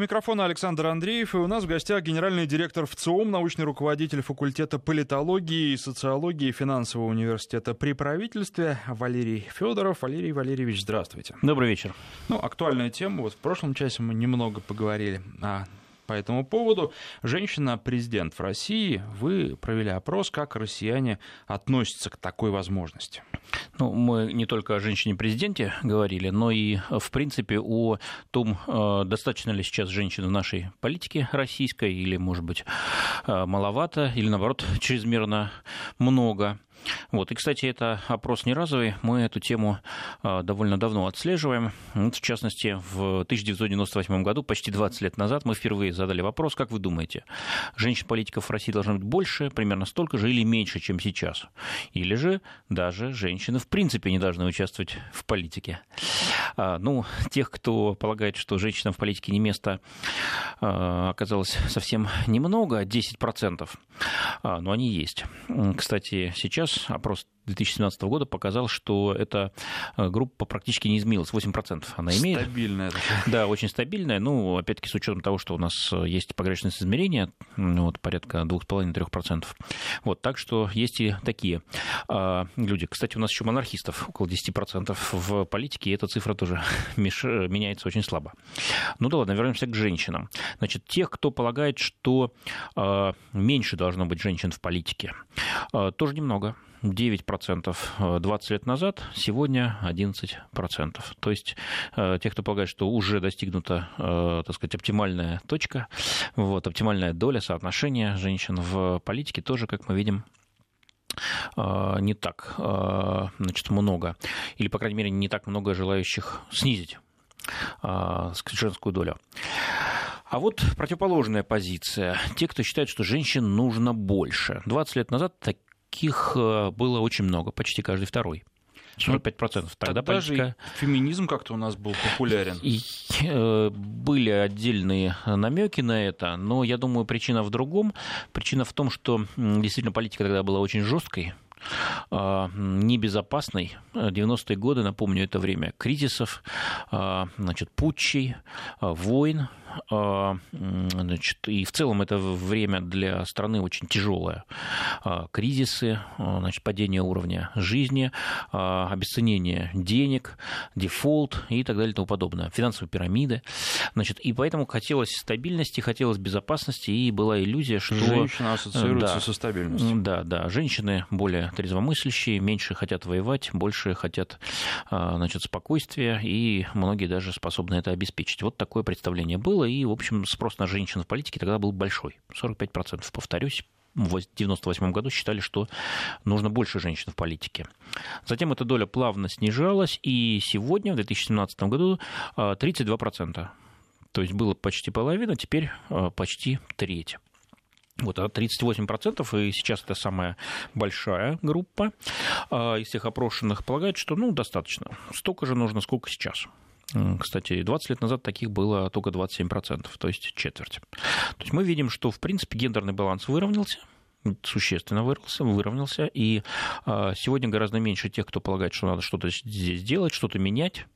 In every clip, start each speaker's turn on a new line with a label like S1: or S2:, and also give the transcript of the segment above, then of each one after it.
S1: микрофону Александр Андреев, и у нас в гостях генеральный директор ВЦИОМ, научный руководитель факультета политологии и социологии финансового университета при правительстве Валерий Федоров. Валерий Валерьевич, здравствуйте.
S2: Добрый вечер.
S1: Ну, актуальная тема. Вот в прошлом часе мы немного поговорили о по этому поводу. Женщина-президент в России. Вы провели опрос, как россияне относятся к такой возможности.
S2: Ну, мы не только о женщине-президенте говорили, но и, в принципе, о том, э, достаточно ли сейчас женщин в нашей политике российской, или, может быть, э, маловато, или, наоборот, чрезмерно много. Вот. И, кстати, это опрос не разовый. Мы эту тему а, довольно давно отслеживаем. Вот, в частности, в 1998 году, почти 20 лет назад, мы впервые задали вопрос, как вы думаете, женщин-политиков в России должно быть больше, примерно столько же или меньше, чем сейчас? Или же даже женщины в принципе не должны участвовать в политике? А, ну, тех, кто полагает, что женщинам в политике не место, а, оказалось совсем немного, 10%, но они есть. Кстати, сейчас опрос 2017 года показал, что эта э, группа практически не изменилась, 8% она имеет.
S1: Стабильная.
S2: Да, очень стабильная, ну, опять-таки, с учетом того, что у нас э, есть погрешность измерения, вот, порядка 2,5-3%. Вот, так что есть и такие а, люди. Кстати, у нас еще монархистов около 10% в политике, и эта цифра тоже меняется очень слабо. Ну да ладно, вернемся к женщинам. Значит, тех, кто полагает, что а, меньше должно быть женщин в политике, а, тоже немного. 9% 20 э, лет назад, сегодня 11%. То есть э, те, кто полагает, что уже достигнута, э, так сказать, оптимальная точка, вот, оптимальная доля соотношения женщин в политике, тоже, как мы видим, не так значит, много, или, по крайней мере, не так много желающих снизить женскую долю. А вот противоположная позиция. Те, кто считает, что женщин нужно больше. 20 лет назад таких э, было очень много, почти каждый второй. 45%. Тогда,
S1: Тогда политика... же феминизм как-то у нас был популярен.
S2: И, э, были отдельные намеки на это, но я думаю, причина в другом. Причина в том, что действительно политика тогда была очень жесткой, э, небезопасной. 90-е годы, напомню, это время кризисов, э, значит, путчей, войн, а, значит, и в целом это время для страны очень тяжелое. А, кризисы, а, значит, падение уровня жизни, обесценение денег, дефолт и так далее и тому подобное. Финансовые пирамиды. Значит, и поэтому хотелось стабильности, хотелось безопасности, и была иллюзия, что...
S1: Женщина ассоциируется да, со стабильностью.
S2: Да, да. Женщины более трезвомыслящие, меньше хотят воевать, больше хотят значит, спокойствия, и многие даже способны это обеспечить. Вот такое представление было было, и, в общем, спрос на женщин в политике тогда был большой. 45%, повторюсь, в 1998 году считали, что нужно больше женщин в политике. Затем эта доля плавно снижалась, и сегодня, в 2017 году, 32%. А, То есть было почти половина, теперь а, почти треть. Вот, 38%, и сейчас это самая большая группа а, из всех опрошенных, полагают, что ну, достаточно. Столько же нужно, сколько сейчас. Кстати, 20 лет назад таких было только 27%, то есть четверть. То есть мы видим, что, в принципе, гендерный баланс выровнялся, существенно выровнялся, выровнялся, и а, сегодня гораздо меньше тех, кто полагает, что надо что-то здесь делать, что-то менять,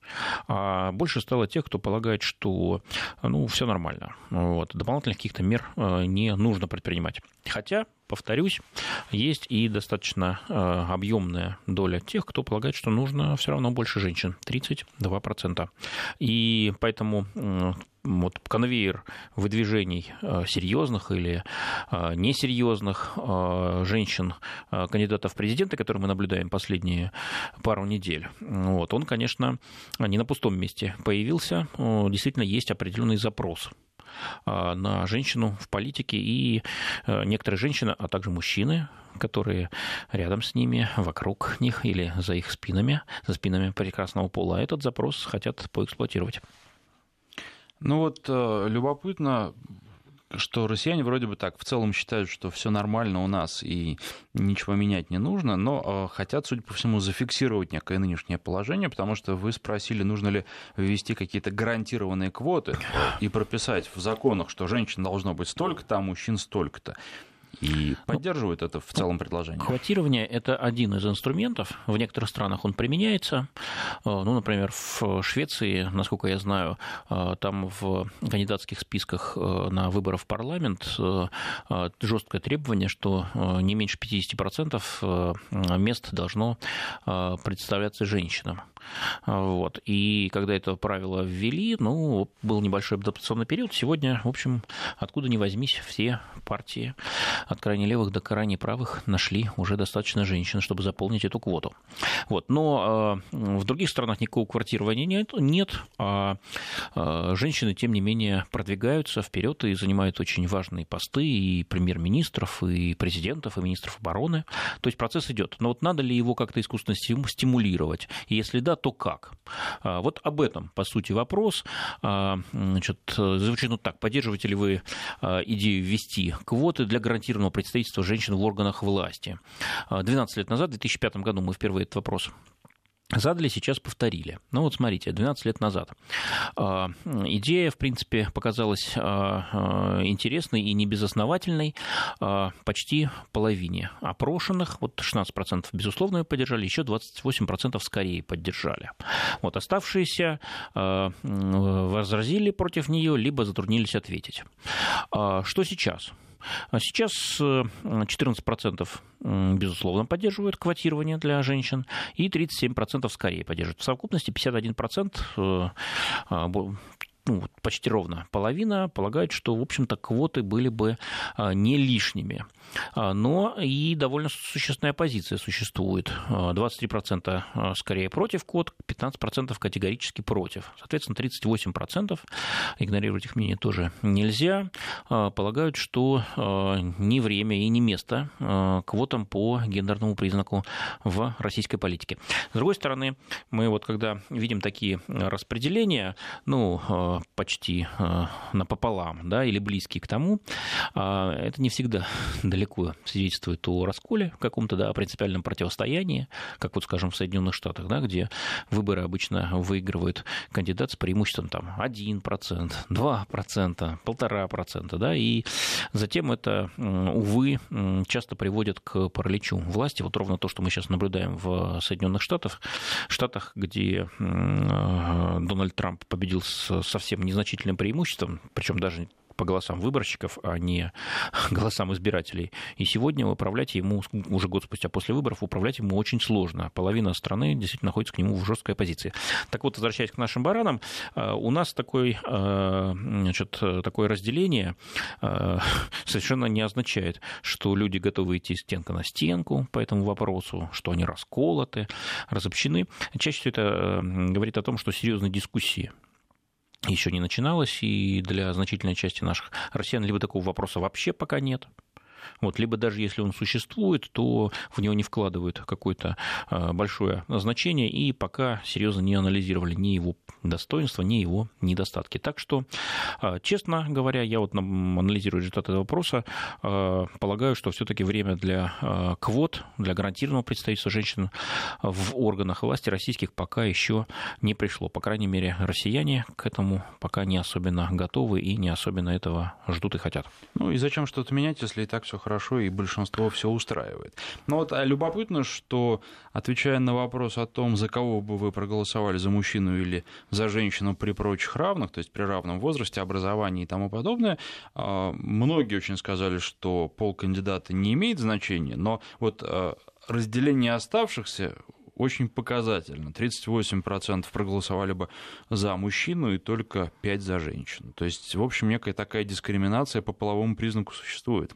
S2: а больше стало тех, кто полагает, что ну, все нормально, вот, дополнительных каких-то мер а, не нужно предпринимать. Хотя, повторюсь, есть и достаточно а, объемная доля тех, кто полагает, что нужно все равно больше женщин, 32%. И поэтому вот конвейер выдвижений э, серьезных или э, несерьезных э, женщин, кандидатов в президенты, которые мы наблюдаем последние пару недель, вот, он, конечно, не на пустом месте появился. Действительно, есть определенный запрос на женщину в политике, и некоторые женщины, а также мужчины, которые рядом с ними, вокруг них или за их спинами, за спинами прекрасного пола, этот запрос хотят поэксплуатировать.
S1: Ну вот э, любопытно, что россияне вроде бы так в целом считают, что все нормально у нас и ничего менять не нужно, но э, хотят, судя по всему, зафиксировать некое нынешнее положение, потому что вы спросили, нужно ли ввести какие-то гарантированные квоты и прописать в законах, что женщин должно быть столько-то, мужчин столько-то. И ну, поддерживают это в целом предложение.
S2: Квотирование – это один из инструментов. В некоторых странах он применяется. Ну, например, в Швеции, насколько я знаю, там в кандидатских списках на выборы в парламент жесткое требование, что не меньше 50% мест должно представляться женщинам. Вот. И когда это правило ввели, ну, был небольшой адаптационный период. Сегодня, в общем, откуда ни возьмись, все партии от крайне левых до крайне правых нашли уже достаточно женщин, чтобы заполнить эту квоту. Вот. Но э, в других странах никакого квартирования нет, нет а э, женщины, тем не менее, продвигаются вперед и занимают очень важные посты и премьер-министров, и президентов, и министров обороны. То есть процесс идет. Но вот надо ли его как-то искусственно стимулировать? И если да, то как? А, вот об этом, по сути, вопрос. А, значит, звучит ну так, поддерживаете ли вы а, идею ввести квоты для гарантированного представительства женщин в органах власти? 12 лет назад, в 2005 году, мы впервые этот вопрос задали, сейчас повторили. Ну вот смотрите, 12 лет назад. А, идея, в принципе, показалась а, а, интересной и небезосновательной почти половине опрошенных. Вот 16% безусловно ее поддержали, еще 28% скорее поддержали. Вот оставшиеся возразили против нее, либо затруднились ответить. Что сейчас? А сейчас 14% э, безусловно поддерживают квотирование для женщин и 37% скорее поддерживают. В совокупности 51% ну, почти ровно половина полагает, что, в общем-то, квоты были бы а, не лишними. А, но и довольно существенная позиция существует. 23% а, скорее против квот, 15% категорически против. Соответственно, 38%, игнорировать их мнение тоже нельзя, полагают, что не время и не место квотам по гендерному признаку в российской политике. С другой стороны, мы вот когда видим такие распределения, ну, почти э, напополам, да, или близкий к тому, а, это не всегда далеко свидетельствует о расколе каком-то, да, о принципиальном противостоянии, как вот, скажем, в Соединенных Штатах, да, где выборы обычно выигрывают кандидат с преимуществом там 1%, 2%, 1,5%, да, и затем это, увы, часто приводит к параличу власти. Вот ровно то, что мы сейчас наблюдаем в Соединенных Штатах, штатах, где э, Дональд Трамп победил со совсем незначительным преимуществом, причем даже по голосам выборщиков, а не голосам избирателей. И сегодня управлять ему, уже год спустя после выборов, управлять ему очень сложно. Половина страны действительно находится к нему в жесткой позиции. Так вот, возвращаясь к нашим баранам, э, у нас такой, э, значит, такое разделение э, совершенно не означает, что люди готовы идти стенка на стенку по этому вопросу, что они расколоты, разобщены. Чаще всего это говорит о том, что серьезные дискуссии еще не начиналось, и для значительной части наших россиян либо такого вопроса вообще пока нет, вот, либо даже если он существует, то в него не вкладывают какое-то а, большое значение и пока серьезно не анализировали ни его достоинства, ни его недостатки. Так что, а, честно говоря, я вот анализирую результаты этого вопроса, а, полагаю, что все-таки время для квот, для гарантированного представительства женщин в органах власти российских пока еще не пришло. По крайней мере, россияне к этому пока не особенно готовы и не особенно этого ждут и хотят.
S1: Ну и зачем что-то менять, если и так все хорошо и большинство все устраивает. Но вот а любопытно, что отвечая на вопрос о том, за кого бы вы проголосовали, за мужчину или за женщину при прочих равных, то есть при равном возрасте, образовании и тому подобное, а, многие очень сказали, что пол кандидата не имеет значения, но вот а, разделение оставшихся очень показательно. 38% проголосовали бы за мужчину и только 5% за женщину. То есть, в общем, некая такая дискриминация по половому признаку существует.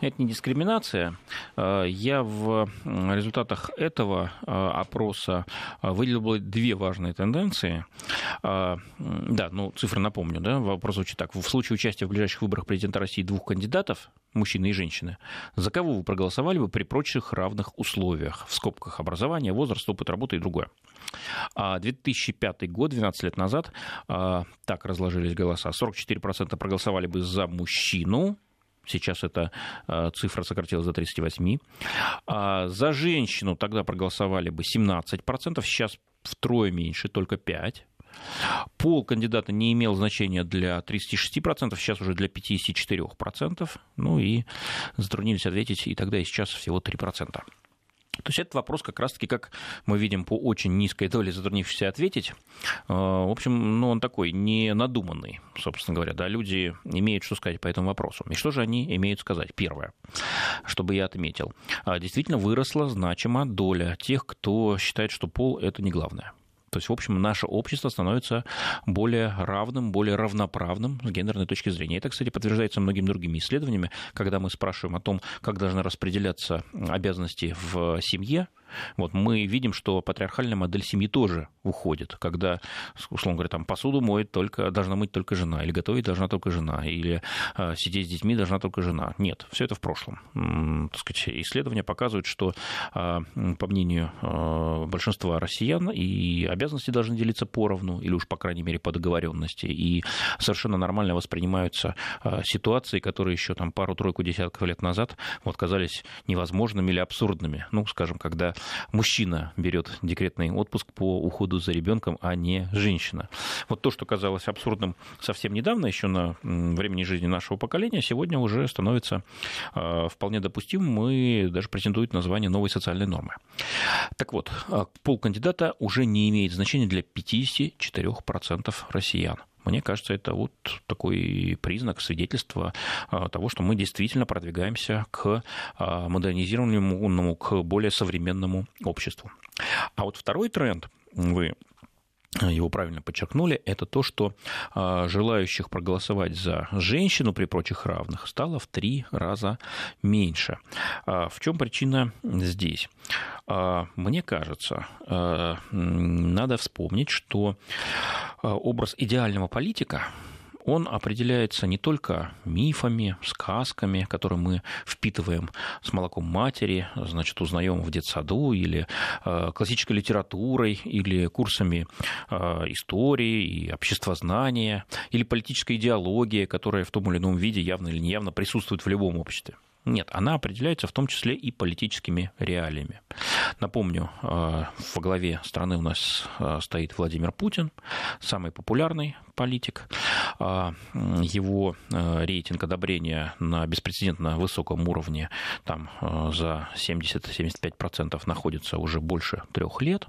S2: Это не дискриминация. Э, я в результатах этого э, опроса э, выделил две важные тенденции. Да, ну, цифры напомню, да, вопрос звучит так. В случае участия в ближайших выборах президента России двух кандидатов, мужчины и женщины, за кого вы проголосовали бы при прочих равных условиях, в скобках образования, возраст, опыт работы и другое. 2005 а год, 12 лет назад, так разложились голоса. 44% проголосовали бы за мужчину, Сейчас эта э, цифра сократилась до 38. А за женщину тогда проголосовали бы 17%, сейчас втрое меньше, только 5%. Пол кандидата не имел значения для 36%, сейчас уже для 54%. Ну и затруднились ответить и тогда, и сейчас всего 3%. То есть это вопрос как раз-таки, как мы видим по очень низкой доле затруднившихся ответить. А, в общем, ну, он такой не надуманный, собственно говоря. Да, люди имеют что сказать по этому вопросу. И что же они имеют сказать? Первое, чтобы я отметил. А, действительно выросла значима доля тех, кто считает, что пол – это не главное. То есть, в общем, наше общество становится более равным, более равноправным с гендерной точки зрения. Это, кстати, подтверждается многими другими исследованиями, когда мы спрашиваем о том, как должны распределяться обязанности в семье, вот мы видим, что патриархальная модель семьи тоже уходит, когда, условно говоря, там посуду моет только, должна мыть только жена, или готовить должна только жена, или э, сидеть с детьми должна только жена. Нет, все это в прошлом. Так сказать, исследования показывают, что, э, по мнению э, большинства россиян, и обязанности должны делиться поровну, или уж, по крайней мере, по договоренности, и совершенно нормально воспринимаются э, ситуации, которые еще там пару-тройку десятков лет назад вот казались невозможными или абсурдными. Ну, скажем, когда мужчина берет декретный отпуск по уходу за ребенком, а не женщина. Вот то, что казалось абсурдным совсем недавно, еще на времени жизни нашего поколения, сегодня уже становится а, вполне допустимым и даже претендует на звание новой социальной нормы. Так вот, а, пол кандидата уже не имеет значения для 54% россиян. Мне кажется, это вот такой признак, свидетельства а, того, что мы действительно продвигаемся к а, модернизированному, к более современному обществу. А вот второй тренд, вы его правильно подчеркнули, это то, что а, желающих проголосовать за женщину при прочих равных стало в три раза меньше. А, в чем причина здесь? А, мне кажется, надо вспомнить, что образ идеального политика он определяется не только мифами, сказками, которые мы впитываем с молоком матери, значит, узнаем в детсаду, или э, классической литературой, или курсами э, истории и обществознания, или политической идеологии, которая в том или ином виде явно или неявно присутствует в любом обществе. Нет, она определяется в том числе и политическими реалиями. Напомню, э, во главе страны у нас э, стоит Владимир Путин, самый популярный политик. Э, его рейтинг одобрения на беспрецедентно высоком уровне там за 70-75% находится уже больше трех лет.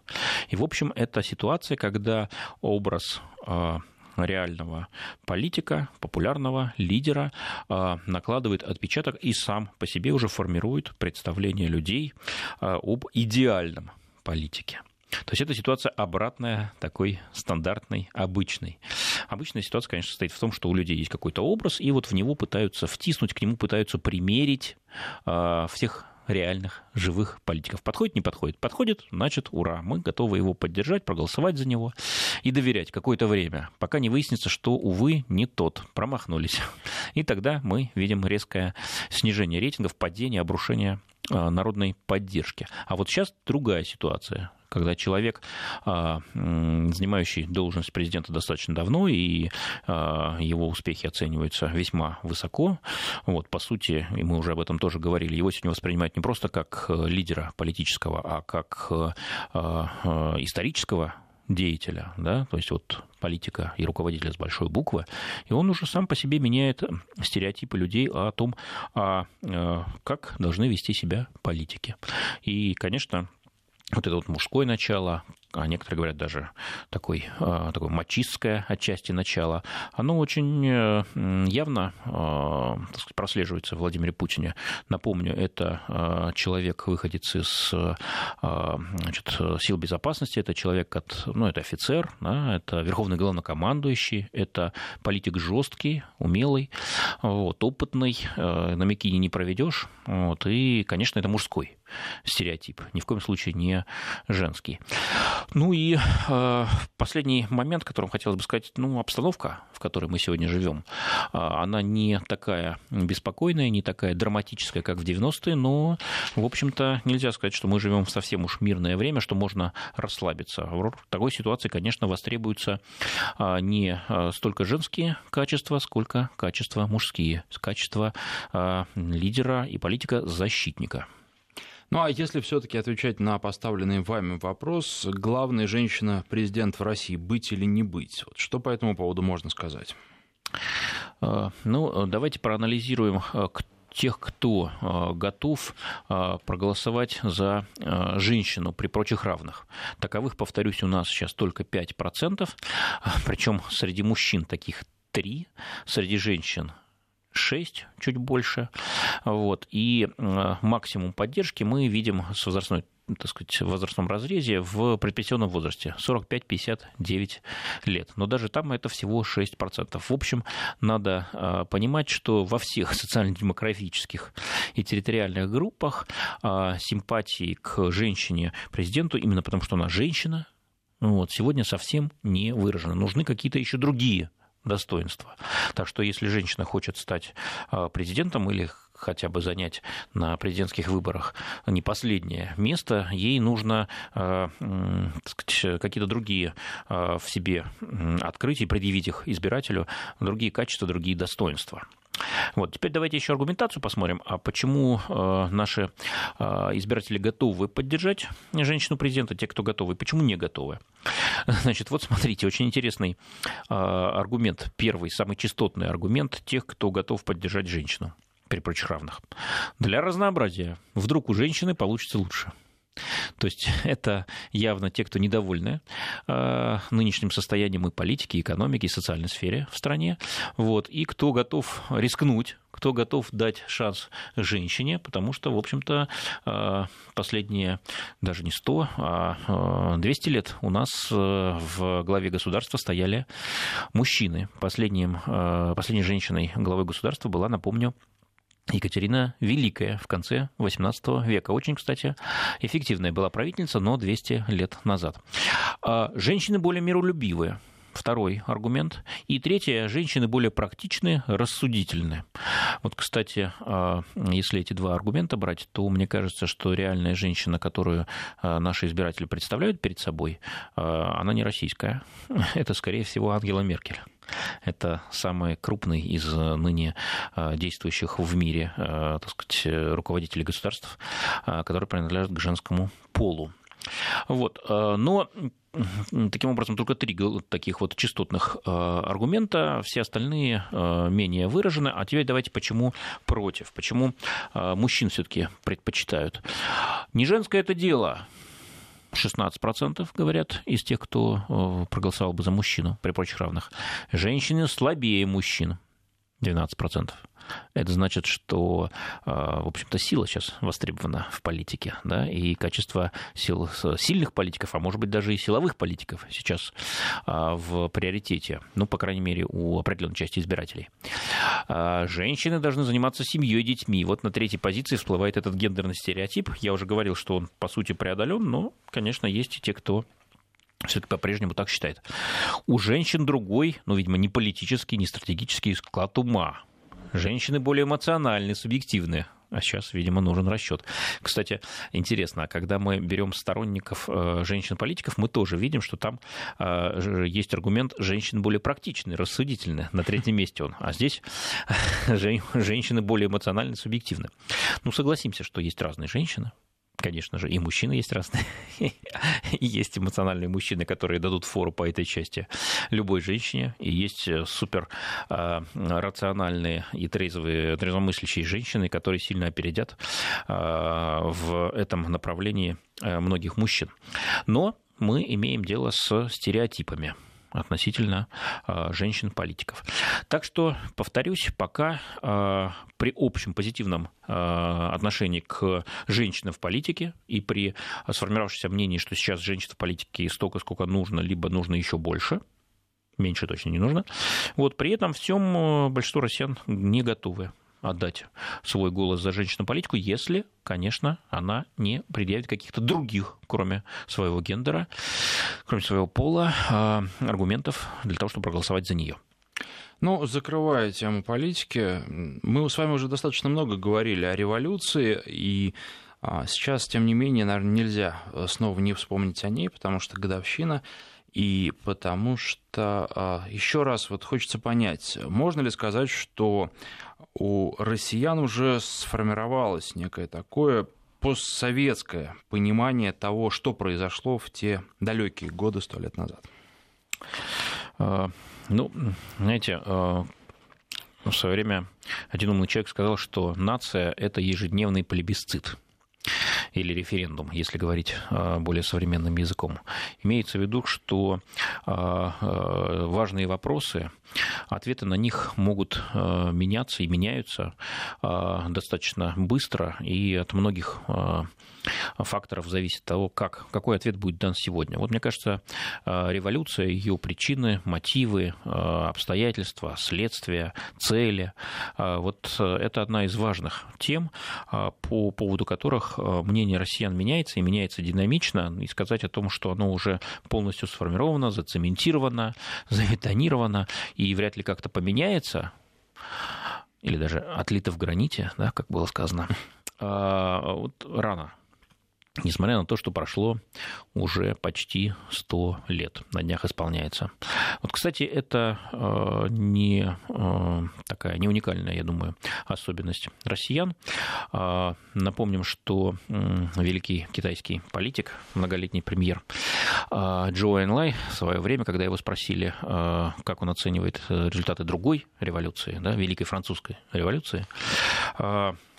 S2: И, в общем, это ситуация, когда образ реального политика, популярного лидера, а, накладывает отпечаток и сам по себе уже формирует представление людей а, об идеальном политике. То есть эта ситуация обратная такой стандартной, обычной. Обычная ситуация, конечно, состоит в том, что у людей есть какой-то образ, и вот в него пытаются втиснуть, к нему пытаются примерить э, всех реальных живых политиков. Подходит, не подходит? Подходит, значит, ура, мы готовы его поддержать, проголосовать за него и доверять какое-то время, пока не выяснится, что, увы, не тот, промахнулись. И тогда мы видим резкое снижение рейтингов, падение, обрушение а, народной поддержки. А вот сейчас другая ситуация когда человек, а, занимающий должность президента достаточно давно, и а, его успехи оцениваются весьма высоко, вот, по сути, и мы уже об этом тоже говорили, его сегодня воспринимают не просто как э, лидера политического, а как э, а, исторического деятеля, да, то есть вот политика и руководителя с большой буквы, и он уже сам по себе меняет стереотипы людей о том, а, как должны вести себя политики. И, конечно, вот это вот мужское начало, а некоторые говорят даже такой, а, такое мачистское отчасти начало, оно очень э, явно а, так сказать, прослеживается в Владимире Путине. Напомню, это человек, выходец из значит, сил безопасности, это человек, ну, это офицер, да, это верховный главнокомандующий, это политик жесткий, умелый, вот, опытный, э, на Микине не проведешь, вот, и, конечно, это мужской стереотип, ни в коем случае не женский. Ну и э, последний момент, которым хотелось бы сказать, ну, обстановка, в которой мы сегодня живем, э, она не такая беспокойная, не такая драматическая, как в 90-е, но, в общем-то, нельзя сказать, что мы живем в совсем уж мирное время, что можно расслабиться. В такой ситуации, конечно, востребуются э, не э, столько женские качества, сколько качества мужские, качества э, лидера и политика-защитника.
S1: Ну а если все-таки отвечать на поставленный вами вопрос, главная женщина-президент в России быть или не быть, вот что по этому поводу можно сказать?
S2: А, ну, давайте проанализируем, а, тех, кто готов проголосовать за женщину при прочих равных. Таковых, повторюсь, у нас сейчас только 5%, причем среди мужчин таких 3, среди женщин 6, чуть больше. Вот. И максимум поддержки мы видим с возрастной так сказать, в возрастном разрезе в предпенсионном возрасте 45-59 лет. Но даже там это всего 6%. В общем, надо понимать, что во всех социально-демографических и территориальных группах симпатии к женщине-президенту, именно потому что она женщина, вот, сегодня совсем не выражены. Нужны какие-то еще другие достоинства. Так что если женщина хочет стать а, президентом или хотя бы занять на президентских выборах не последнее место, ей нужно а, какие-то другие а, в себе открыть и предъявить их избирателю, другие качества, другие достоинства. Вот. Теперь давайте еще аргументацию посмотрим. А почему э, наши э, избиратели готовы поддержать женщину-президента, те, кто готовы, почему не готовы? Значит, вот смотрите, очень интересный э, аргумент, первый, самый частотный аргумент тех, кто готов поддержать женщину при прочих равных. Для разнообразия. Вдруг у женщины получится лучше. То есть это явно те, кто недовольны э, нынешним состоянием и политики, и экономики, и социальной сфере в стране, вот, и кто готов рискнуть кто готов дать шанс женщине, потому что, в общем-то, э, последние даже не 100, а 200 э, лет у нас в главе государства стояли мужчины. Последним, последней женщиной главы государства была, напомню, Екатерина Великая в конце XVIII века. Очень, кстати, эффективная была правительница, но 200 лет назад. А женщины более миролюбивые. Второй аргумент. И третье, женщины более практичные, рассудительные. Вот, кстати, а, если эти два аргумента брать, то мне кажется, что реальная женщина, которую а, наши избиратели представляют перед собой, она не российская. Это, скорее всего, Ангела Меркель. Это самый крупный из э, ныне э, действующих в мире э, так сказать, руководителей государств, которые принадлежат к женскому полу. Вот. Но Таким образом, только три таких вот частотных аргумента, все остальные менее выражены. А теперь давайте, почему против, почему мужчин все-таки предпочитают. Не женское это дело 16% говорят из тех, кто э, проголосовал бы за мужчину при прочих равных. Женщины слабее мужчин. 12%. Это значит, что, а, в общем-то, сила сейчас востребована в политике, да, и качество сил, сильных политиков, а может быть даже и силовых политиков сейчас а, в приоритете, ну, по крайней мере, у определенной части избирателей. А, женщины должны заниматься семьей, детьми. Вот на третьей позиции всплывает этот гендерный стереотип. Я уже говорил, что он, по сути, преодолен, но, конечно, есть и те, кто все-таки по-прежнему так считает. У женщин другой, ну, видимо, не политический, не стратегический склад ума. Женщины более эмоциональны, субъективны. А сейчас, видимо, нужен расчет. Кстати, интересно, когда мы берем сторонников э, женщин-политиков, мы тоже видим, что там э, есть аргумент женщин более практичный, рассудительный. На третьем месте он. А здесь женщины более эмоциональны, субъективны. Ну, согласимся, что есть разные женщины конечно же, и мужчины есть разные. есть эмоциональные мужчины, которые дадут фору по этой части любой женщине. И есть э, супер э, рациональные и трезвые, трезвомыслящие женщины, которые сильно опередят э, в этом направлении э, многих мужчин. Но мы имеем дело с стереотипами относительно а, женщин-политиков. Так что, повторюсь, пока а, при общем позитивном а, отношении к женщинам в политике и при сформировавшемся мнении, что сейчас женщин в политике столько, сколько нужно, либо нужно еще больше, меньше точно не нужно. Вот при этом всем большинство россиян не готовы отдать свой голос за женщину-политику, если, конечно, она не предъявит каких-то других, кроме своего гендера, кроме своего пола, а, аргументов для того, чтобы проголосовать за нее.
S1: Ну, закрывая тему политики, мы с вами уже достаточно много говорили о революции, и а, сейчас, тем не менее, наверное, нельзя снова не вспомнить о ней, потому что годовщина и потому что а, еще раз вот хочется понять, можно ли сказать, что у россиян уже сформировалось некое такое постсоветское понимание того, что произошло в те далекие годы сто лет назад?
S2: А, ну, знаете, а, в свое время один умный человек сказал, что нация – это ежедневный плебисцит или референдум, если говорить а, более современным языком. Имеется в виду, что важные вопросы, ответы на них могут меняться и меняются достаточно быстро и от многих факторов зависит того, как, какой ответ будет дан сегодня. Вот мне кажется, э, революция, ее причины, мотивы, э, обстоятельства, следствия, цели, э, вот это одна из важных тем, по поводу которых мнение россиян меняется и меняется динамично, и сказать о том, что оно уже полностью сформировано, зацементировано, забетонировано и вряд ли как-то поменяется, или даже отлито в граните, да, как было сказано, вот рано несмотря на то, что прошло уже почти 100 лет, на днях исполняется. Вот, кстати, это э, не э, такая, не уникальная, я думаю, особенность россиян. Э, напомним, что великий китайский политик, многолетний премьер Джо Энлай в свое время, когда его спросили, как он оценивает результаты другой революции, да, Великой Французской революции,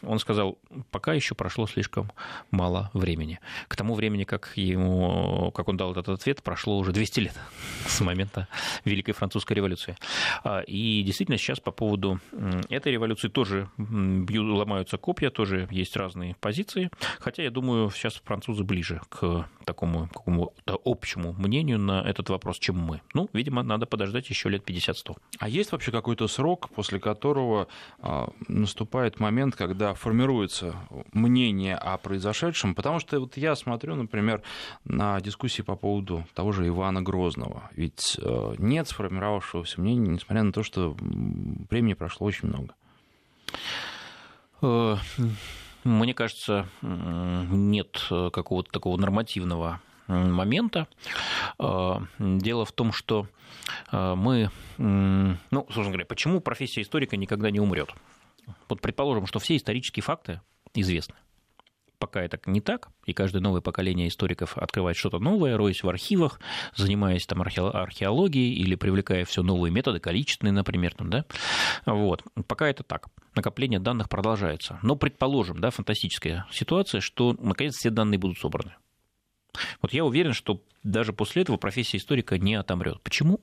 S2: он сказал, пока еще прошло слишком мало времени. К тому времени, как, ему, как он дал этот ответ, прошло уже 200 лет с момента Великой Французской революции. А, и действительно сейчас по поводу этой революции тоже бьют, ломаются копья, тоже есть разные позиции. Хотя, я думаю, сейчас французы ближе к такому какому-то общему мнению на этот вопрос, чем мы. Ну, видимо, надо подождать еще лет 50-100.
S1: А есть вообще какой-то срок, после которого а, наступает момент, когда формируется мнение о произошедшем, потому что вот я смотрю, например, на дискуссии по поводу того же Ивана Грозного, ведь э, нет сформировавшегося мнения, несмотря на то, что времени прошло очень много.
S2: Э, мне кажется, нет какого-то такого нормативного момента. Э, дело в том, что мы, ну, собственно говоря, почему профессия историка никогда не умрет? Вот предположим, что все исторические факты известны. Пока это не так, и каждое новое поколение историков открывает что-то новое, роясь в архивах, занимаясь там археологией или привлекая все новые методы, количественные, например, там, да, вот. Пока это так. Накопление данных продолжается. Но предположим, да, фантастическая ситуация, что наконец все данные будут собраны. Вот я уверен, что даже после этого профессия историка не отомрет. Почему?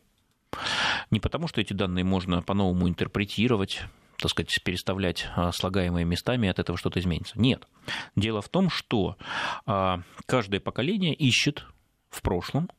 S2: Не потому, что эти данные можно по-новому интерпретировать, так сказать, переставлять а, слагаемые местами, от этого что-то изменится. Нет. Дело в том, что а, каждое поколение ищет в прошлом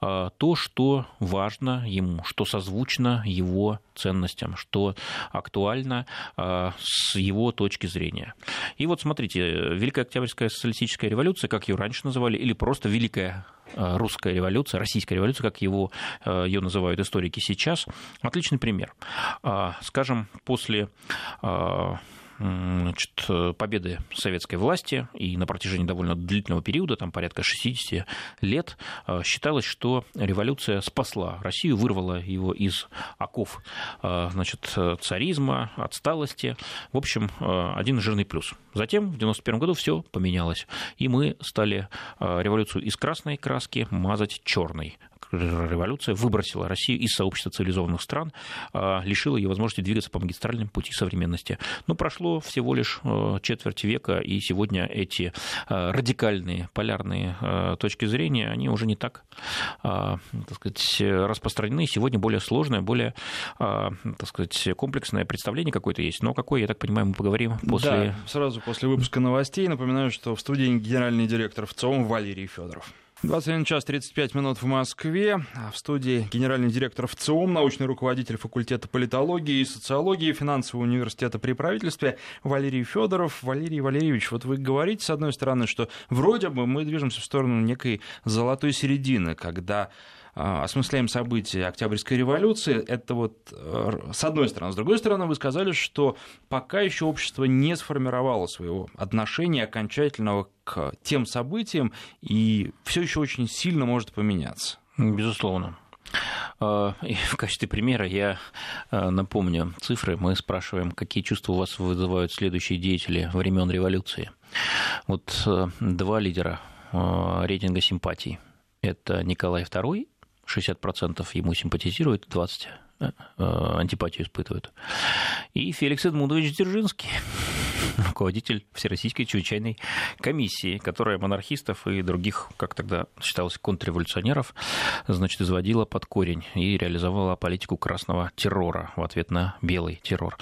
S2: а, то, что важно ему, что созвучно его ценностям, что актуально с его точки зрения. И вот смотрите, Великая Октябрьская социалистическая революция, как ее раньше называли, или просто Великая русская революция, российская революция, как его, э, ее называют историки сейчас, отличный пример. А, скажем, после а, значит, победы советской власти, и на протяжении довольно длительного периода, там порядка 60 лет, э, считалось, что революция спасла Россию, вырвала его из оков значит, царизма, отсталости. В общем, один жирный плюс. Затем в 1991 году все поменялось, и мы стали революцию из красной краски мазать черной революция выбросила Россию из сообщества цивилизованных стран, а, лишила ее возможности двигаться по магистральным пути современности. Но прошло всего лишь э, четверть века, и сегодня эти э, радикальные полярные э, точки зрения, они уже не так, так сказать, распространены. Сегодня более сложное, более, так сказать, комплексное представление какое-то есть. Но какое, я так понимаю, мы поговорим после...
S1: Да, сразу после выпуска новостей. Напоминаю, что в студии генеральный директор ВЦОМ Валерий Федоров. 21 час 35 минут в Москве. В студии генеральный директор ВЦИОМ, научный руководитель факультета политологии и социологии финансового университета при правительстве Валерий Федоров. Валерий Валерьевич, вот вы говорите, с одной стороны, что вроде бы мы движемся в сторону некой золотой середины, когда а, осмысляем события Октябрьской революции, это вот э, с одной стороны. С другой стороны, вы сказали, что пока еще общество не сформировало своего отношения окончательного к тем событиям, и все еще очень сильно может поменяться.
S2: Безусловно. А, и в качестве примера я э, напомню цифры. Мы спрашиваем, какие чувства у вас вызывают следующие деятели времен революции. Вот два лидера рейтинга симпатий. Это Николай II, 60% ему симпатизирует, 20% антипатию испытывают. И Феликс Эдмундович Дзержинский, руководитель Всероссийской чрезвычайной комиссии, которая монархистов и других, как тогда считалось, контрреволюционеров, значит, изводила под корень и реализовала политику красного террора в ответ на белый террор.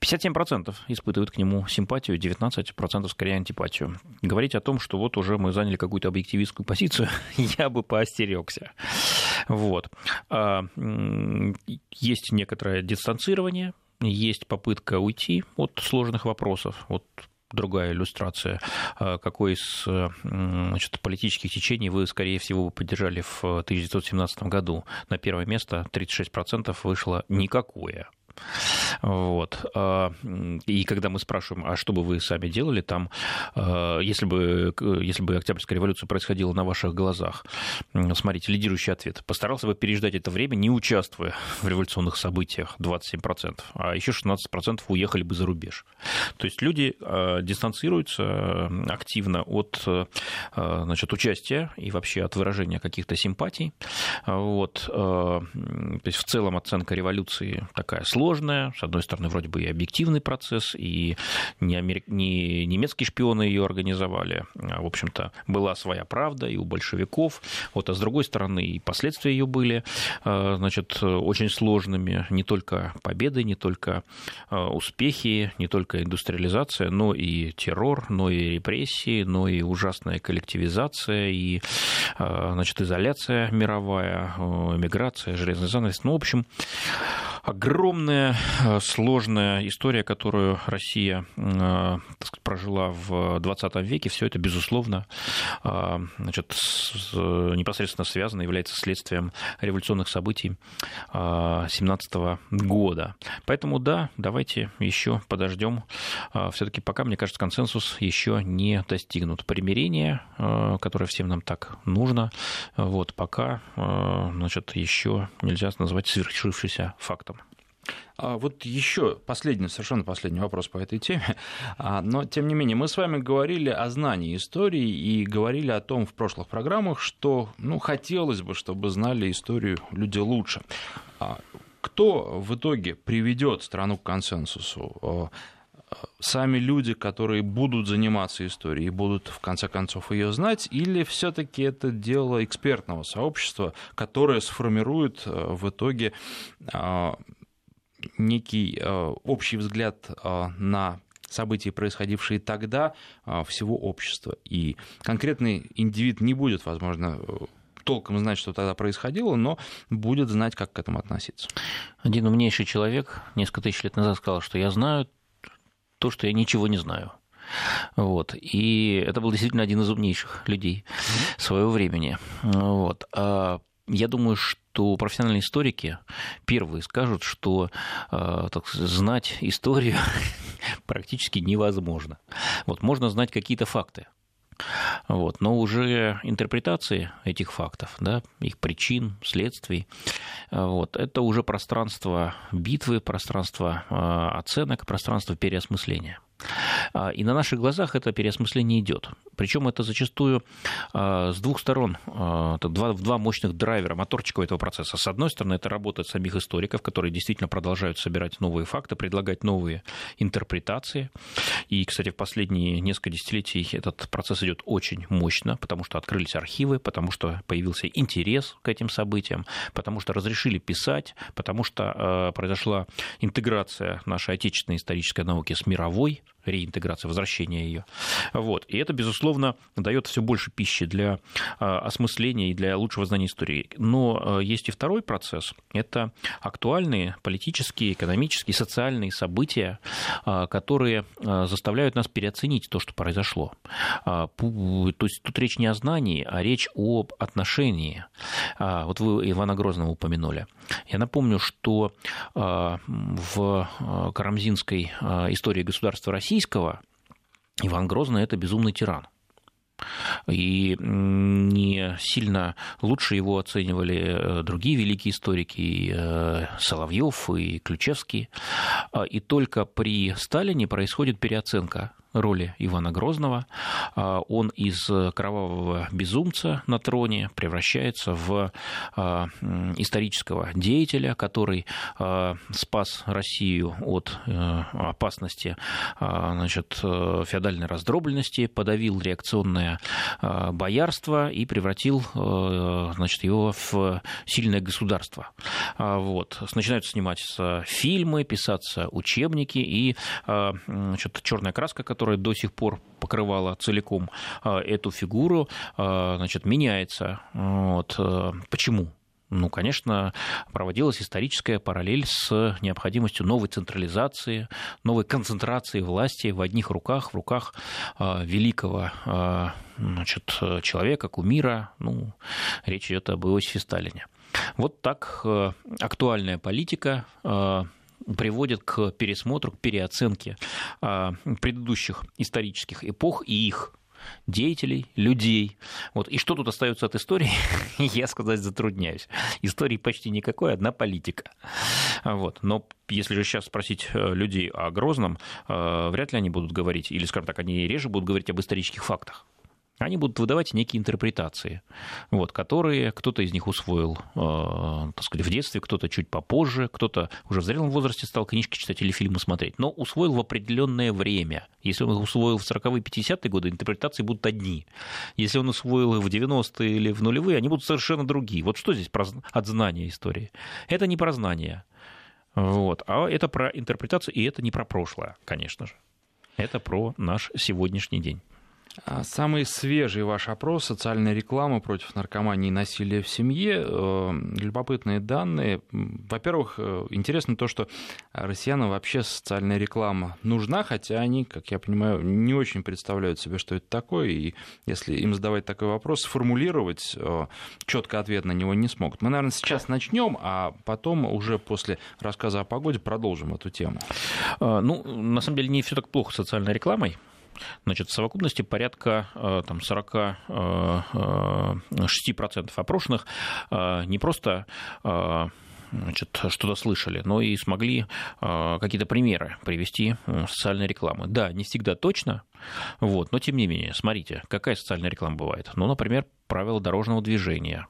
S2: 57% испытывают к нему симпатию, 19% скорее антипатию. Говорить о том, что вот уже мы заняли какую-то объективистскую позицию, я бы поостерегся. Вот. Есть некоторое дистанцирование, есть попытка уйти от сложных вопросов. Вот другая иллюстрация. А какой из значит, политических течений вы, скорее всего, поддержали в 1917 году? На первое место 36% вышло никакое. Вот. А, и когда мы спрашиваем, а что бы вы сами делали там, а, если бы, если бы Октябрьская революция происходила на ваших глазах? Смотрите, лидирующий ответ. Постарался бы переждать это время, не участвуя в революционных событиях, 27%, а еще 16% уехали бы за рубеж. То есть люди а, дистанцируются активно от значит, участия и вообще от выражения каких-то симпатий. Вот. То есть в целом оценка революции такая сложная, сложная, с одной стороны, вроде бы и объективный процесс, и не, амер... не немецкие шпионы ее организовали, а, в общем-то, была своя правда и у большевиков, вот, а с другой стороны, и последствия ее были, а, значит, очень сложными, не только победы, не только а, успехи, не только индустриализация, но и террор, но и репрессии, но и ужасная коллективизация, и, значит, изоляция мировая, эмиграция, железный занавес, ну, в общем, огромная, э, сложная история, которую Россия э, сказать, прожила в 20 веке. Все это, безусловно, э, значит, непосредственно связано, является следствием революционных событий 17 года. Поэтому, да, давайте еще подождем. Все-таки пока, мне кажется, консенсус еще не достигнут. Примирение, которое всем нам так нужно, вот, пока значит, еще нельзя назвать свершившийся фактом.
S1: А вот еще последний, совершенно последний вопрос по этой теме. А, но, тем не менее, мы с вами говорили о знании истории и говорили о том в прошлых программах, что ну, хотелось бы, чтобы знали историю люди лучше. А кто в итоге приведет страну к консенсусу? сами люди, которые будут заниматься историей, будут в конце концов ее знать, или все-таки это дело экспертного сообщества, которое сформирует э, в итоге некий э, общий взгляд э, на события, происходившие тогда, э, всего общества. И конкретный индивид не будет, возможно, толком знать, что тогда происходило, но будет знать, как к этому относиться.
S2: Один умнейший человек несколько тысяч лет назад сказал, что я знаю то, что я ничего не знаю. Вот. И это был действительно один из умнейших людей своего времени. Вот. А я думаю, что профессиональные историки первые скажут, что э, так, знать историю практически невозможно. Вот, можно знать какие-то факты, вот. Но уже интерпретации этих фактов, да, их причин, следствий, вот, это уже пространство битвы, пространство э, оценок, пространство переосмысления. А, и на наших глазах это переосмысление идет. Причем это зачастую а, с двух сторон, а, это два, два мощных драйвера, моторчика этого процесса. С одной стороны, это работа самих историков, которые действительно продолжают собирать новые факты, предлагать новые интерпретации. И, кстати, в последние несколько десятилетий этот процесс идет очень мощно, потому что открылись архивы, потому что появился интерес к этим событиям, потому что разрешили писать, потому что произошла интеграция нашей отечественной исторической науки с мировой, реинтеграция, возвращение ее. Вот. И это, безусловно, дает все больше пищи для а, осмысления и для лучшего знания истории. Но а, есть и второй процесс. Это актуальные политические, экономические, социальные события, а, которые заставляют нас переоценить то, что произошло. То есть тут речь не о знании, а речь об отношении. Вот вы Ивана Грозного упомянули. Я напомню, что в Карамзинской истории государства России российского Иван Грозный – это безумный тиран. И не сильно лучше его оценивали э, другие великие историки, и э, Соловьев, и Ключевский. А, и только при Сталине происходит переоценка роли Ивана Грозного. А, он из кровавого безумца на троне превращается в а, исторического деятеля, который а, спас Россию от э, опасности значит, феодальной раздробленности, подавил реакционное боярство и превратил значит, его в сильное государство. Вот. Начинают сниматься фильмы, писаться учебники, и значит, черная краска, которая которая до сих пор покрывала целиком а, эту фигуру, а, значит, меняется. Вот. Э, почему? Ну, конечно, проводилась историческая параллель с необходимостью новой централизации, новой концентрации власти в одних руках, в руках а, великого значит, человека, кумира. Ну, речь идет об Иосифе Сталине. Вот так актуальная политика приводит к пересмотру, к переоценке а, предыдущих исторических эпох и их деятелей, людей. Вот. И что тут остается от истории, я сказать затрудняюсь. Истории почти никакой, одна политика. Вот. Но если же сейчас спросить э, людей о Грозном, э, вряд ли они будут говорить, или, скажем так, они реже будут говорить об исторических фактах они будут выдавать некие интерпретации, вот, которые кто-то из них усвоил э, так сказать, в детстве, кто-то чуть попозже, кто-то уже в зрелом возрасте стал книжки читать или фильмы смотреть, но усвоил в определенное время. Если он их усвоил в 40-е, 50-е годы, интерпретации будут одни. Если он усвоил их в 90-е или в нулевые, они будут совершенно другие. Вот что здесь про, от знания истории? Это не про знание, вот, а это про интерпретацию, и это не про прошлое, конечно же. Это про наш сегодняшний день.
S1: А самый свежий ваш опрос «Социальная реклама против наркомании и насилия в семье». Э, любопытные данные. Во-первых, э, интересно то, что россиянам вообще социальная реклама нужна, хотя они, как я понимаю, не очень представляют себе, что это такое, и если им задавать такой вопрос, сформулировать э, четко ответ на него не смогут. Мы, наверное, сейчас начнем, а потом уже после рассказа о погоде продолжим эту тему.
S2: А, ну, на самом деле, не все так плохо с социальной рекламой. Значит, в совокупности порядка э, там, 46% э, э, опрошенных не просто значит, что-то слышали, но и смогли какие-то примеры привести социальной рекламы. Да, не всегда точно, вот, но тем не менее, смотрите, какая социальная реклама бывает. Ну, например, правила дорожного движения,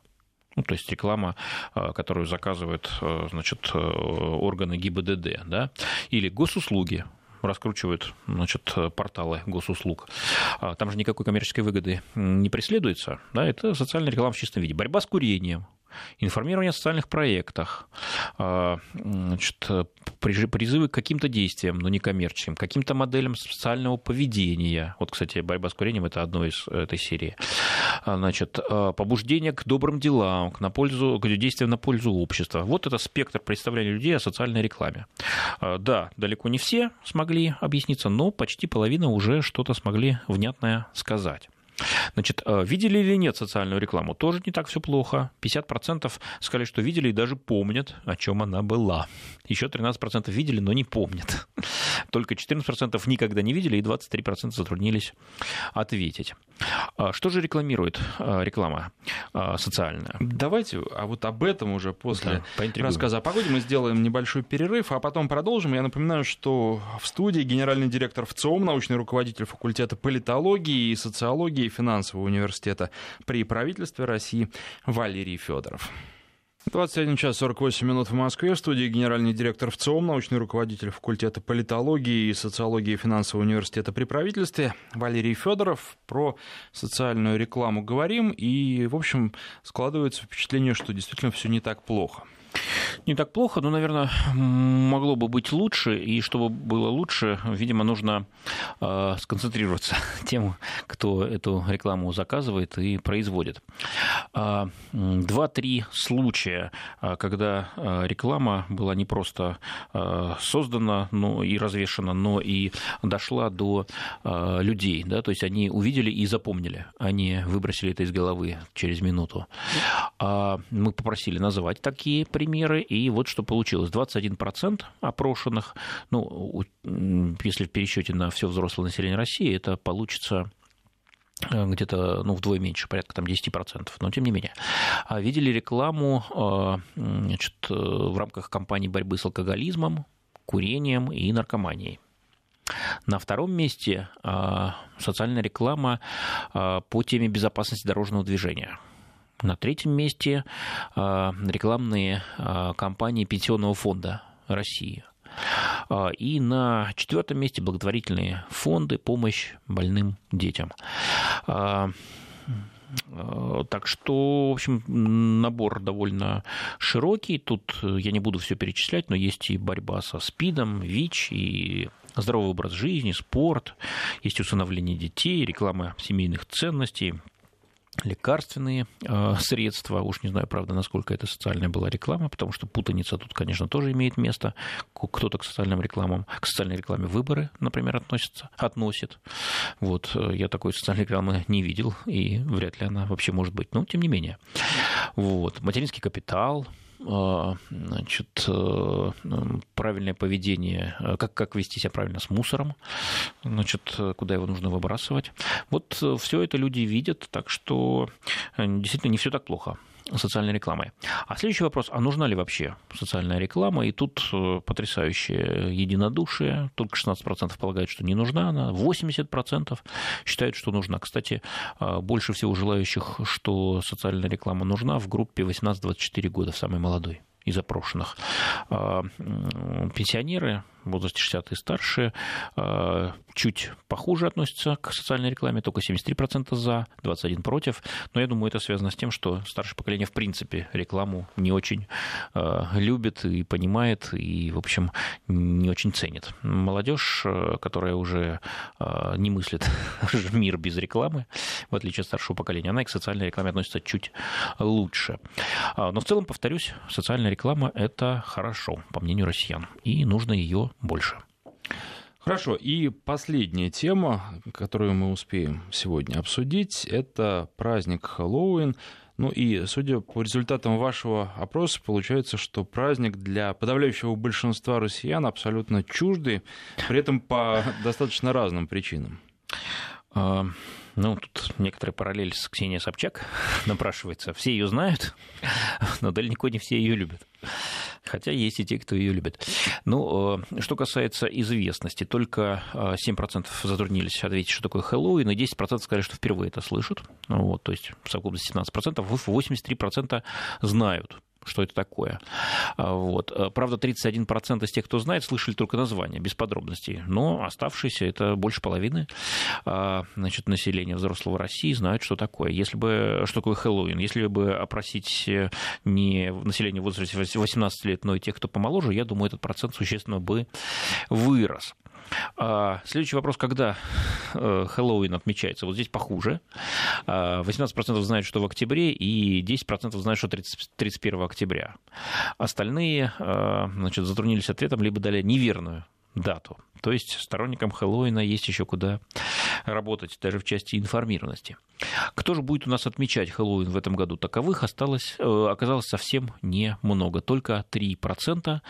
S2: ну, то есть реклама, которую заказывают значит, органы ГИБДД, да, или госуслуги, раскручивают значит, порталы госуслуг. А там же никакой коммерческой выгоды не преследуется. Да, это социальная реклама в чистом виде. Борьба с курением, информирование о социальных проектах, а, значит, призывы к каким-то действиям, но не коммерческим, каким-то моделям социального поведения. Вот, кстати, борьба с курением – это одно из этой серии. А, значит, а, побуждение к добрым делам, к, на пользу, к действиям на пользу общества. Вот это спектр представления людей о социальной рекламе. Да, далеко не все смогли объясниться, но почти половина уже что-то смогли внятное сказать. Значит, э, видели или нет социальную рекламу? Тоже не так все плохо. 50% сказали, что видели и даже помнят, о чем она была. Еще 13% видели, но не помнят. Только 14% никогда не видели, и 23% затруднились ответить. А что же рекламирует э, реклама э, социальная?
S1: Давайте а вот об этом уже после да, рассказа о погоде мы сделаем небольшой перерыв, а потом продолжим. Я напоминаю, что в студии генеральный директор ВЦИОМ, научный руководитель факультета политологии и социологии финансового университета при правительстве России Валерий Федоров. 21 час 48 минут в Москве. В студии генеральный директор ВЦИОМ, научный руководитель факультета политологии и социологии финансового университета при правительстве Валерий Федоров. Про социальную рекламу говорим. И, в общем, складывается впечатление, что действительно все не так плохо.
S2: Не так плохо, но, наверное, могло бы быть лучше. И чтобы было лучше, видимо, нужно э, сконцентрироваться тем, кто эту рекламу заказывает и производит. А, два-три случая, а, когда реклама была не просто создана но и развешена, но и дошла до людей. Да? То есть они увидели и запомнили, они выбросили это из головы через минуту. Мы попросили называть такие примеры, и вот что получилось. 21% опрошенных, ну, если в пересчете на все взрослое население России, это получится э, где-то ну, вдвое меньше, порядка там 10%, но тем не менее. А видели рекламу э, значит, в рамках кампании борьбы с алкоголизмом, курением и наркоманией. На втором месте социальная реклама по теме безопасности дорожного движения. На третьем месте рекламные кампании Пенсионного фонда России. И на четвертом месте благотворительные фонды, помощь больным детям. Так что, в общем, набор довольно широкий. Тут я не буду все перечислять, но есть и борьба со СПИДом, ВИЧ, и здоровый образ жизни, спорт, есть усыновление детей, реклама семейных ценностей, лекарственные э, средства. Уж не знаю, правда, насколько это социальная была реклама, потому что путаница тут, конечно, тоже имеет место. Кто-то к социальным рекламам, к социальной рекламе выборы, например, относится, относит. Вот, э, я такой социальной рекламы не видел, и вряд ли она вообще может быть. Но, тем не менее. Вот, материнский капитал, значит, э, правильное поведение, э, как, как вести себя правильно с мусором, значит, куда его нужно выбрасывать. Вот э, все это люди видят, так что действительно не все так плохо социальной рекламой. А следующий вопрос, а нужна ли вообще социальная реклама? И тут э, потрясающее единодушие. Только 16% полагают, что не нужна она, 80% считают, что нужна. Кстати, э, больше всего желающих, что социальная реклама нужна в группе 18-24 года, в самой молодой из опрошенных. А, пенсионеры в возрасте 60 и старше а, чуть похуже относятся к социальной рекламе, только 73% за, 21% против. Но я думаю, это связано с тем, что старшее поколение в принципе рекламу не очень а, любит и понимает, и, в общем, не очень ценит. Молодежь, которая уже не мыслит мир без рекламы, в отличие от старшего поколения, она к социальной рекламе относится чуть лучше. Но в целом, повторюсь, социальная реклама – это хорошо, по мнению россиян, и нужно ее больше.
S1: Хорошо, и последняя тема, которую мы успеем сегодня обсудить, это праздник Хэллоуин. Ну и, судя по результатам вашего опроса, получается, что праздник для подавляющего большинства россиян абсолютно чуждый, при этом по достаточно разным причинам.
S2: Ну, тут некоторая параллель с Ксенией Собчак напрашивается. Все ее знают, но далеко не все ее любят. Хотя есть и те, кто ее любит. Ну, э, что касается известности, только 7% э, затруднились ответить, что такое Хэллоуин, и 10% сказали, что впервые это слышат. Ну, вот, то есть в совокупности 17%, 83% знают что это такое. А, вот. А, правда, 31% из тех, кто знает, слышали только название, без подробностей. Но оставшиеся, это больше половины а, значит, населения взрослого России знают, что такое. Если бы, что такое Хэллоуин? Если бы опросить э, не население в возрасте 18 лет, но и тех, кто помоложе, я думаю, этот процент существенно бы вырос. А, следующий вопрос, когда э, Хэллоуин отмечается? Вот здесь похуже. 18% а, знают, что в октябре, и 10% знают, что 30, 31 октября. Остальные а, значит, затруднились ответом, либо дали неверную дату. То есть сторонникам Хэллоуина есть еще куда работать, даже в части информированности. Кто же будет у нас отмечать Хэллоуин в этом году? Таковых осталось, э, оказалось совсем немного. Только 3%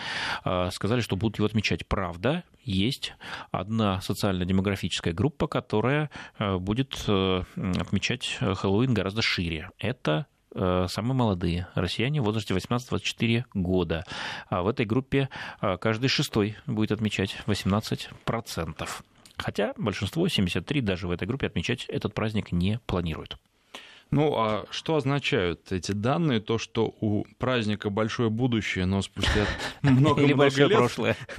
S2: э, сказали, что будут его отмечать. Правда, есть одна социально-демографическая группа, которая э, будет отмечать Хэллоуин гораздо шире. Это самые молодые россияне в возрасте 18-24 года. А в этой группе э, каждый шестой будет отмечать 18%. Хотя большинство, 73, даже в этой группе отмечать этот праздник не планируют.
S1: Ну, а что означают эти данные? То, что у праздника большое будущее, но спустя много-много Или большое лет... прошлое.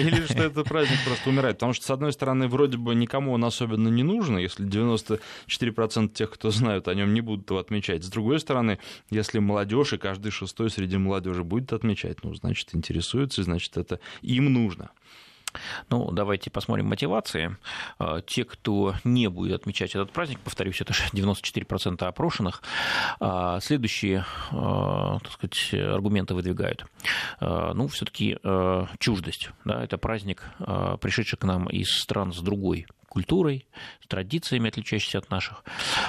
S1: Или что этот праздник просто умирает. Потому что, с одной стороны, вроде бы никому он особенно не нужен, если 94% тех, кто знают о нем, не будут его отмечать. С другой стороны, если молодежь и каждый шестой среди молодежи будет отмечать, ну, значит, интересуется, значит, это им нужно.
S2: Ну, давайте посмотрим мотивации. А, те, кто не будет отмечать этот праздник, повторюсь, это же 94% опрошенных, а, следующие а, так сказать, аргументы выдвигают. Ну, все-таки чуждость. Да, это праздник, пришедший к нам из стран с другой культурой, с традициями, отличающимися от наших.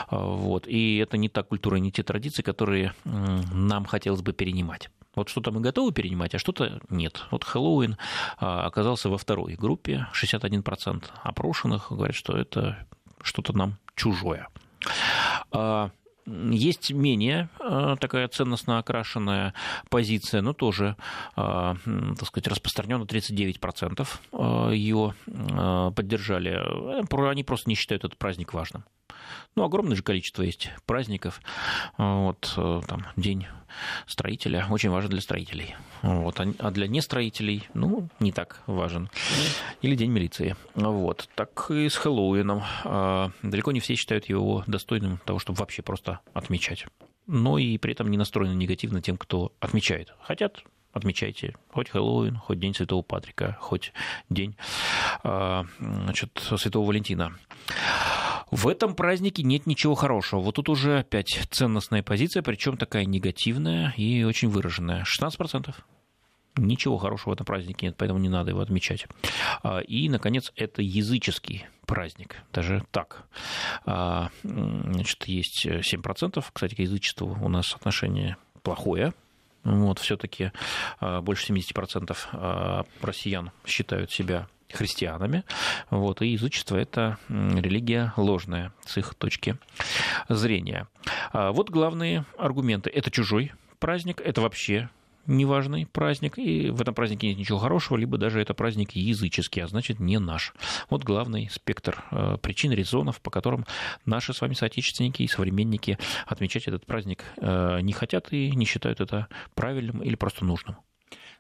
S2: Вот. И это не та культура, не те традиции, которые нам хотелось бы перенимать. Вот что-то мы готовы перенимать, а что-то нет. Вот Хэллоуин а, оказался во второй группе. 61% опрошенных говорят, что это что-то нам чужое. А, есть менее такая ценностно окрашенная позиция, но тоже, так сказать, распространенно 39% ее поддержали. Они просто не считают этот праздник важным. Ну, огромное же количество есть праздников. Вот, там, День строителя очень важен для строителей. Вот. А для нестроителей, ну, не так важен. Или День милиции. Вот. Так и с Хэллоуином. А, далеко не все считают его достойным того, чтобы вообще просто отмечать. Но и при этом не настроены негативно тем, кто отмечает. Хотят отмечайте хоть Хэллоуин, хоть День Святого Патрика, хоть День а, значит, Святого Валентина. В этом празднике нет ничего хорошего. Вот тут уже опять ценностная позиция, причем такая негативная и очень выраженная. 16%. Ничего хорошего в этом празднике нет, поэтому не надо его отмечать. А, и, наконец, это языческий праздник, даже так. А, значит, есть 7%. Кстати, к язычеству у нас отношение плохое, вот, все-таки а, больше 70% россиян считают себя христианами. Вот, и язычество – это религия ложная с их точки зрения. Вот главные аргументы. Это чужой праздник, это вообще неважный праздник, и в этом празднике нет ничего хорошего, либо даже это праздник языческий, а значит не наш. Вот главный спектр э, причин, резонов, по которым наши с вами соотечественники и современники отмечать этот праздник э, не хотят и не считают это правильным или просто нужным.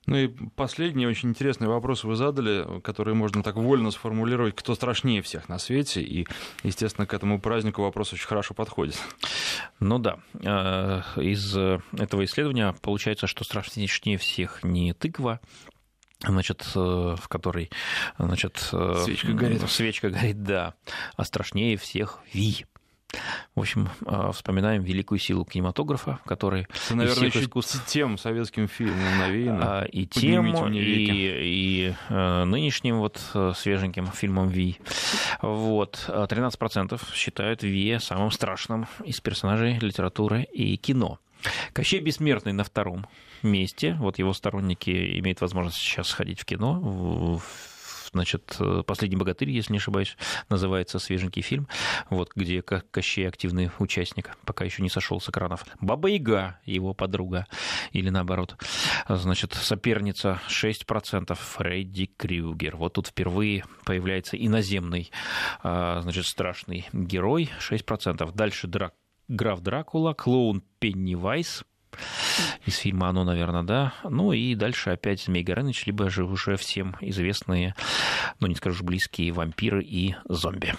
S1: Ну и последний очень интересный вопрос вы задали, который можно так вольно сформулировать, кто страшнее всех на свете, и, естественно, к этому празднику вопрос очень хорошо подходит.
S2: Ну да, э, из этого исследования получается, что страшнее всех не тыква, значит, э, в которой, значит,
S1: э, свечка горит.
S2: Свечка горит, да. А страшнее всех Ви. В общем, а, вспоминаем великую силу кинематографа, который
S1: Это, наверное, еще искусств... тем советским фильмом навеяно.
S2: А, и тем, и, и э, нынешним вот э, свеженьким фильмом Ви. Вот. 13% считают Ви самым страшным из персонажей литературы и кино. Кощей Бессмертный на втором месте. Вот его сторонники имеют возможность сейчас сходить в кино, в значит, «Последний богатырь», если не ошибаюсь, называется свеженький фильм, вот, где Кощей активный участник, пока еще не сошел с экранов. Баба Яга, его подруга, или наоборот, значит, соперница 6%, Фредди Крюгер. Вот тут впервые появляется иноземный, а, значит, страшный герой, 6%. Дальше Драк граф Дракула, клоун Пеннивайс, из фильма «Оно», наверное, да. Ну и дальше опять Змей Горыныч, либо же уже всем известные, ну не скажу близкие, вампиры и зомби.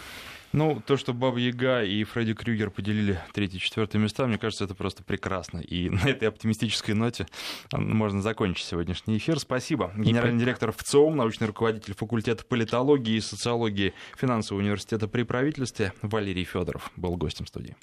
S1: Ну, то, что Баба Яга и Фредди Крюгер поделили третье и четвертое места, мне кажется, это просто прекрасно. И на этой оптимистической ноте можно закончить сегодняшний эфир. Спасибо. Генеральный директор ВЦИОМ, научный руководитель факультета политологии и социологии финансового университета при правительстве Валерий Федоров был гостем студии.